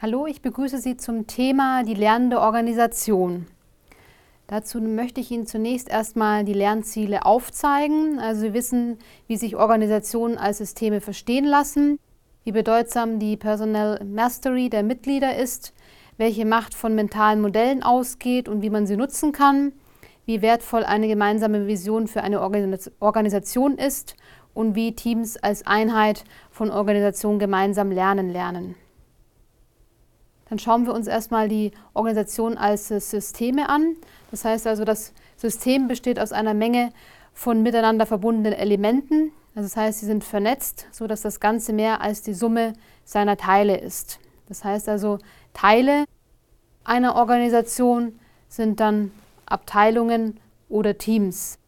Hallo, ich begrüße Sie zum Thema die lernende Organisation. Dazu möchte ich Ihnen zunächst erstmal die Lernziele aufzeigen. Also Sie wissen, wie sich Organisationen als Systeme verstehen lassen, wie bedeutsam die Personal Mastery der Mitglieder ist, welche Macht von mentalen Modellen ausgeht und wie man sie nutzen kann, wie wertvoll eine gemeinsame Vision für eine Organisation ist und wie Teams als Einheit von Organisationen gemeinsam lernen lernen. Dann schauen wir uns erstmal die Organisation als Systeme an. Das heißt also, das System besteht aus einer Menge von miteinander verbundenen Elementen. Also das heißt, sie sind vernetzt, sodass das Ganze mehr als die Summe seiner Teile ist. Das heißt also, Teile einer Organisation sind dann Abteilungen oder Teams.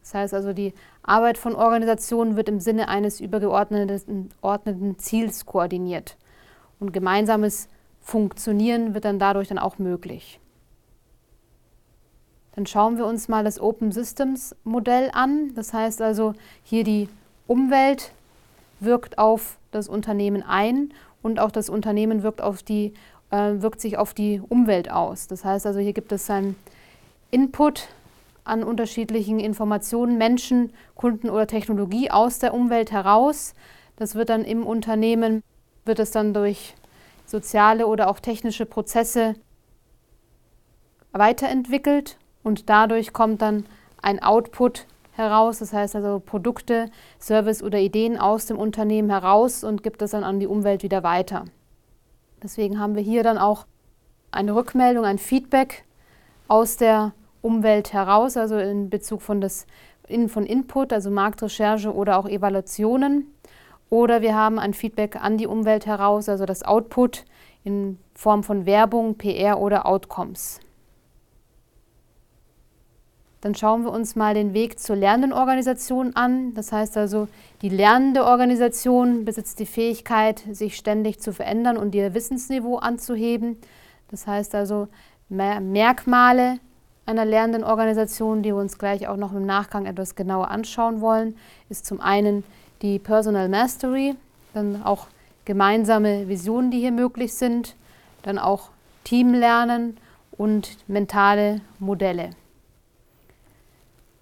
Das heißt also, die Arbeit von Organisationen wird im Sinne eines übergeordneten Ziels koordiniert. Und gemeinsames Funktionieren wird dann dadurch dann auch möglich. Dann schauen wir uns mal das Open Systems Modell an. Das heißt also, hier die Umwelt wirkt auf das Unternehmen ein und auch das Unternehmen wirkt, auf die, äh, wirkt sich auf die Umwelt aus. Das heißt also, hier gibt es einen Input an unterschiedlichen Informationen, Menschen, Kunden oder Technologie aus der Umwelt heraus. Das wird dann im Unternehmen, wird es dann durch soziale oder auch technische Prozesse weiterentwickelt und dadurch kommt dann ein Output heraus, das heißt also Produkte, Service oder Ideen aus dem Unternehmen heraus und gibt es dann an die Umwelt wieder weiter. Deswegen haben wir hier dann auch eine Rückmeldung, ein Feedback aus der Umwelt heraus, also in Bezug von, das, von Input, also Marktrecherche oder auch Evaluationen. Oder wir haben ein Feedback an die Umwelt heraus, also das Output in Form von Werbung, PR oder Outcomes. Dann schauen wir uns mal den Weg zur lernenden Organisation an. Das heißt also, die lernende Organisation besitzt die Fähigkeit, sich ständig zu verändern und ihr Wissensniveau anzuheben. Das heißt also, Merkmale einer lernenden Organisation, die wir uns gleich auch noch im Nachgang etwas genauer anschauen wollen, ist zum einen die Personal Mastery, dann auch gemeinsame Visionen, die hier möglich sind, dann auch Teamlernen und mentale Modelle.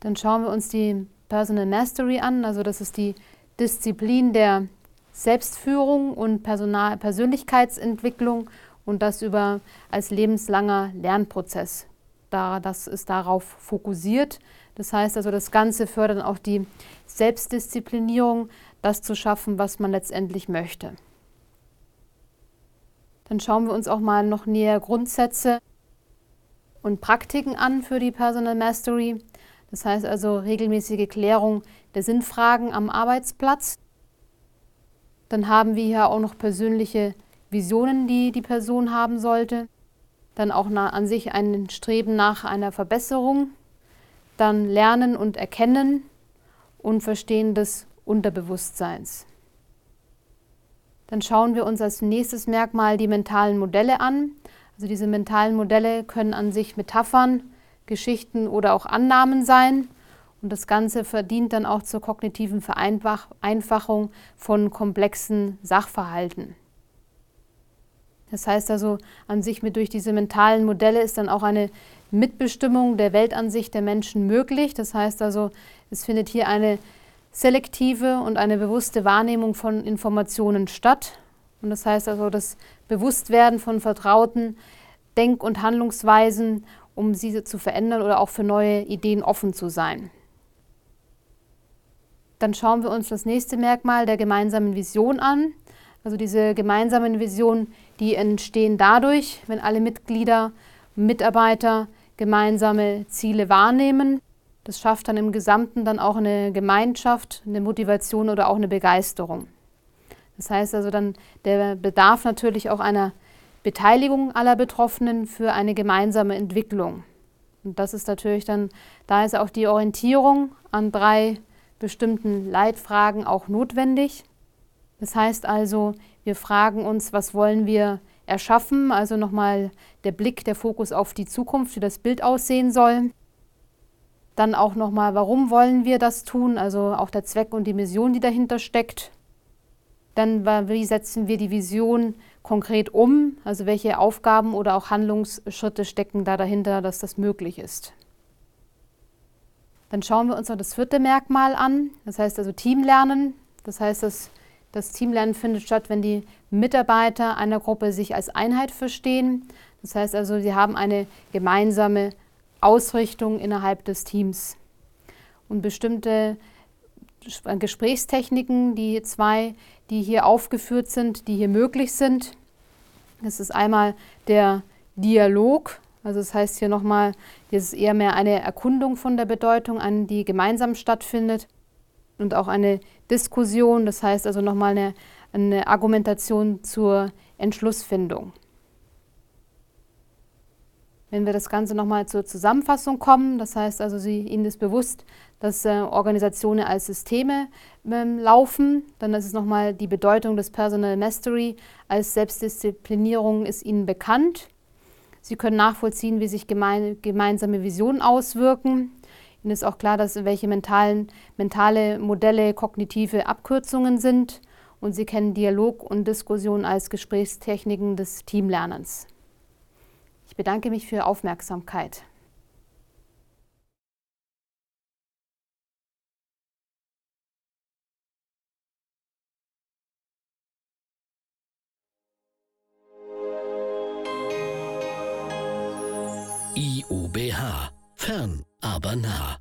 Dann schauen wir uns die Personal Mastery an, also das ist die Disziplin der Selbstführung und Personal Persönlichkeitsentwicklung und das über als lebenslanger Lernprozess. Da, das ist darauf fokussiert. Das heißt also, das Ganze fördert auch die Selbstdisziplinierung, das zu schaffen, was man letztendlich möchte. Dann schauen wir uns auch mal noch näher Grundsätze und Praktiken an für die Personal Mastery. Das heißt also regelmäßige Klärung der Sinnfragen am Arbeitsplatz. Dann haben wir hier auch noch persönliche Visionen, die die Person haben sollte. Dann auch an sich ein Streben nach einer Verbesserung. Dann Lernen und Erkennen und Verstehen des Unterbewusstseins. Dann schauen wir uns als nächstes Merkmal die mentalen Modelle an. Also diese mentalen Modelle können an sich Metaphern, Geschichten oder auch Annahmen sein. Und das Ganze verdient dann auch zur kognitiven Vereinfachung von komplexen Sachverhalten. Das heißt also, an sich mit durch diese mentalen Modelle ist dann auch eine Mitbestimmung der Weltansicht der Menschen möglich. Das heißt also, es findet hier eine selektive und eine bewusste Wahrnehmung von Informationen statt. Und das heißt also das Bewusstwerden von vertrauten Denk- und Handlungsweisen, um sie zu verändern oder auch für neue Ideen offen zu sein. Dann schauen wir uns das nächste Merkmal der gemeinsamen Vision an. Also diese gemeinsamen Visionen, die entstehen dadurch, wenn alle Mitglieder, Mitarbeiter gemeinsame Ziele wahrnehmen das schafft dann im Gesamten dann auch eine Gemeinschaft, eine Motivation oder auch eine Begeisterung. Das heißt also dann der Bedarf natürlich auch einer Beteiligung aller Betroffenen für eine gemeinsame Entwicklung. Und das ist natürlich dann, da ist auch die Orientierung an drei bestimmten Leitfragen auch notwendig. Das heißt also, wir fragen uns, was wollen wir erschaffen? Also nochmal der Blick, der Fokus auf die Zukunft, wie das Bild aussehen soll. Dann auch nochmal, warum wollen wir das tun? Also auch der Zweck und die Mission, die dahinter steckt. Dann, wie setzen wir die Vision konkret um? Also welche Aufgaben oder auch Handlungsschritte stecken da dahinter, dass das möglich ist? Dann schauen wir uns noch das vierte Merkmal an, das heißt also Teamlernen. Das heißt, das, das Teamlernen findet statt, wenn die Mitarbeiter einer Gruppe sich als Einheit verstehen. Das heißt also, sie haben eine gemeinsame Ausrichtung innerhalb des Teams. Und bestimmte Gesprächstechniken, die zwei, die hier aufgeführt sind, die hier möglich sind. Das ist einmal der Dialog, also das heißt hier nochmal, hier ist eher mehr eine Erkundung von der Bedeutung an, die gemeinsam stattfindet und auch eine Diskussion, das heißt also nochmal eine, eine Argumentation zur Entschlussfindung. Wenn wir das Ganze nochmal zur Zusammenfassung kommen, das heißt also, Sie, Ihnen ist bewusst, dass äh, Organisationen als Systeme ähm, laufen, dann ist es nochmal die Bedeutung des Personal Mastery als Selbstdisziplinierung ist Ihnen bekannt. Sie können nachvollziehen, wie sich gemein, gemeinsame Visionen auswirken. Ihnen ist auch klar, dass welche mentalen, mentale Modelle kognitive Abkürzungen sind. Und Sie kennen Dialog und Diskussion als Gesprächstechniken des Teamlernens. Ich bedanke mich für Ihre Aufmerksamkeit. IUBH. Fern, aber nah.